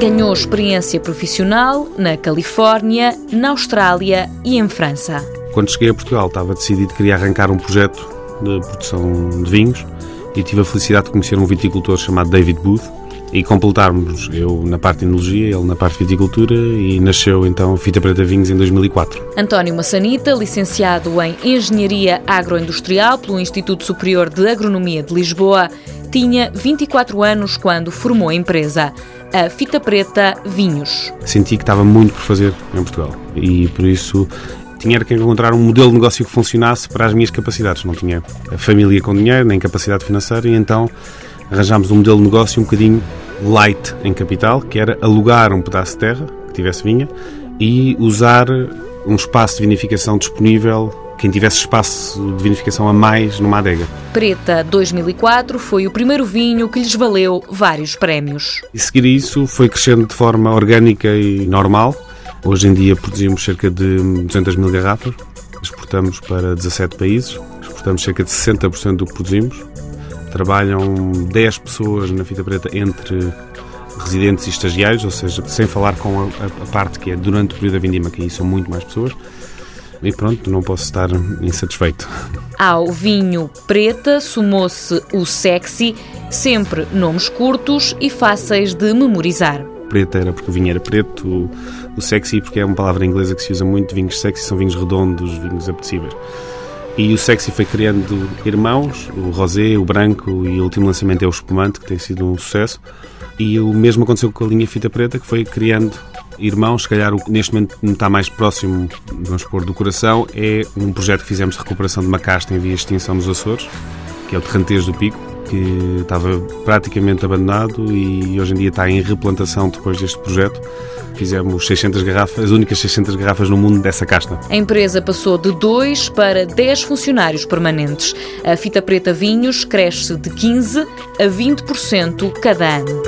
Ganhou experiência profissional na Califórnia, na Austrália e em França. Quando cheguei a Portugal, estava decidido que queria arrancar um projeto de produção de vinhos e tive a felicidade de conhecer um viticultor chamado David Booth e completarmos, eu na parte de enologia, ele na parte de viticultura e nasceu então Fita Preta Vinhos em 2004. António Massanita, licenciado em Engenharia Agroindustrial pelo Instituto Superior de Agronomia de Lisboa, tinha 24 anos quando formou a empresa, a Fita Preta Vinhos. Senti que estava muito por fazer em Portugal e por isso tinha que encontrar um modelo de negócio que funcionasse para as minhas capacidades. Não tinha família com dinheiro, nem capacidade financeira, e então arranjámos um modelo de negócio um bocadinho light em capital, que era alugar um pedaço de terra que tivesse vinha e usar um espaço de vinificação disponível quem tivesse espaço de vinificação a mais numa adega. Preta 2004 foi o primeiro vinho que lhes valeu vários prémios. E seguir isso foi crescendo de forma orgânica e normal. Hoje em dia produzimos cerca de 200 mil garrafas, exportamos para 17 países, exportamos cerca de 60% do que produzimos. Trabalham 10 pessoas na fita preta entre residentes e estagiários, ou seja, sem falar com a, a, parte que é durante o período da vindima, que aí são muito mais pessoas. E pronto, não posso estar insatisfeito. Ao vinho preta sumou-se o sexy, sempre nomes curtos e fáceis de memorizar. Preta era porque o vinho era preto, o sexy porque é uma palavra inglesa que se usa muito, vinhos sexy são vinhos redondos, vinhos apetecíveis. E o sexy foi criando irmãos, o rosé, o branco e o último lançamento é o espumante, que tem sido um sucesso. E o mesmo aconteceu com a linha fita preta, que foi criando irmãos, se calhar neste momento me está mais próximo, vamos pôr, do coração, é um projeto que fizemos de recuperação de uma casta em via de extinção nos Açores, que é o Terrantejo do Pico, que estava praticamente abandonado e hoje em dia está em replantação depois deste projeto. Fizemos 600 garrafas, as únicas 600 garrafas no mundo dessa casta. A empresa passou de 2 para 10 funcionários permanentes. A Fita Preta Vinhos cresce de 15 a 20% cada ano.